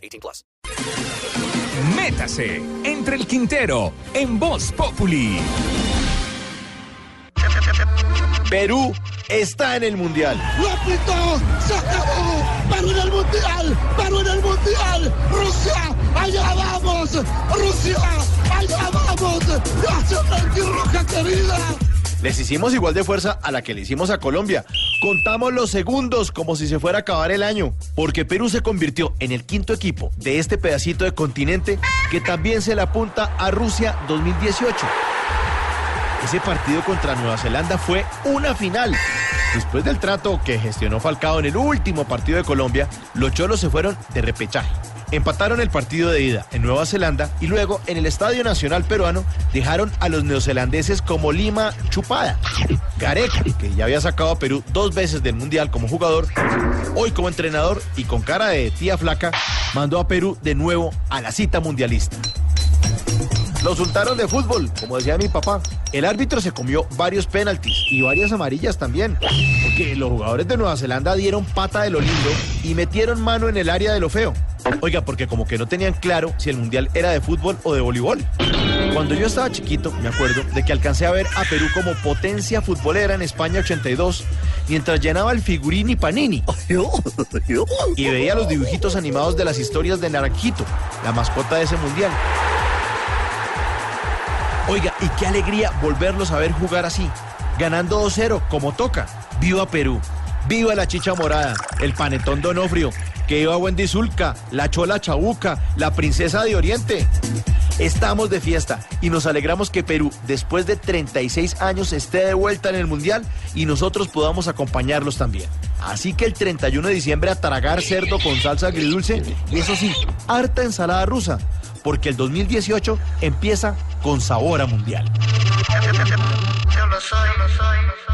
18 plus. Métase entre el Quintero en Voz Populi. Perú está en el Mundial. ¡Lo pitó! ¡Se acabó! ¡Perú en el Mundial! ¡Perú en el Mundial! ¡Rusia! ¡Allá vamos! ¡Rusia! ¡Allá vamos! ¡Nación roja querida! Les hicimos igual de fuerza a la que le hicimos a Colombia. Contamos los segundos como si se fuera a acabar el año, porque Perú se convirtió en el quinto equipo de este pedacito de continente que también se le apunta a Rusia 2018. Ese partido contra Nueva Zelanda fue una final. Después del trato que gestionó Falcao en el último partido de Colombia, los cholos se fueron de repechaje. Empataron el partido de ida en Nueva Zelanda y luego en el Estadio Nacional Peruano dejaron a los neozelandeses como Lima chupada. Gareca, que ya había sacado a Perú dos veces del Mundial como jugador, hoy como entrenador y con cara de tía flaca, mandó a Perú de nuevo a la cita mundialista. Los soltaron de fútbol, como decía mi papá. El árbitro se comió varios penaltis y varias amarillas también. Porque los jugadores de Nueva Zelanda dieron pata de lo lindo y metieron mano en el área de lo feo. Oiga, porque como que no tenían claro si el mundial era de fútbol o de voleibol. Cuando yo estaba chiquito, me acuerdo de que alcancé a ver a Perú como potencia futbolera en España 82, mientras llenaba el figurín y panini. Y veía los dibujitos animados de las historias de Naranjito, la mascota de ese mundial. Oiga, y qué alegría volverlos a ver jugar así, ganando 2-0 como toca. ¡Viva Perú! ¡Viva la chicha morada! El panetón Donofrio, que iba Wendy Zulka, la chola chabuca, la princesa de Oriente. Estamos de fiesta y nos alegramos que Perú, después de 36 años, esté de vuelta en el Mundial y nosotros podamos acompañarlos también. Así que el 31 de diciembre a tragar cerdo con salsa agridulce y eso sí, harta ensalada rusa, porque el 2018 empieza con sabor a Mundial. Yo lo soy, yo lo soy.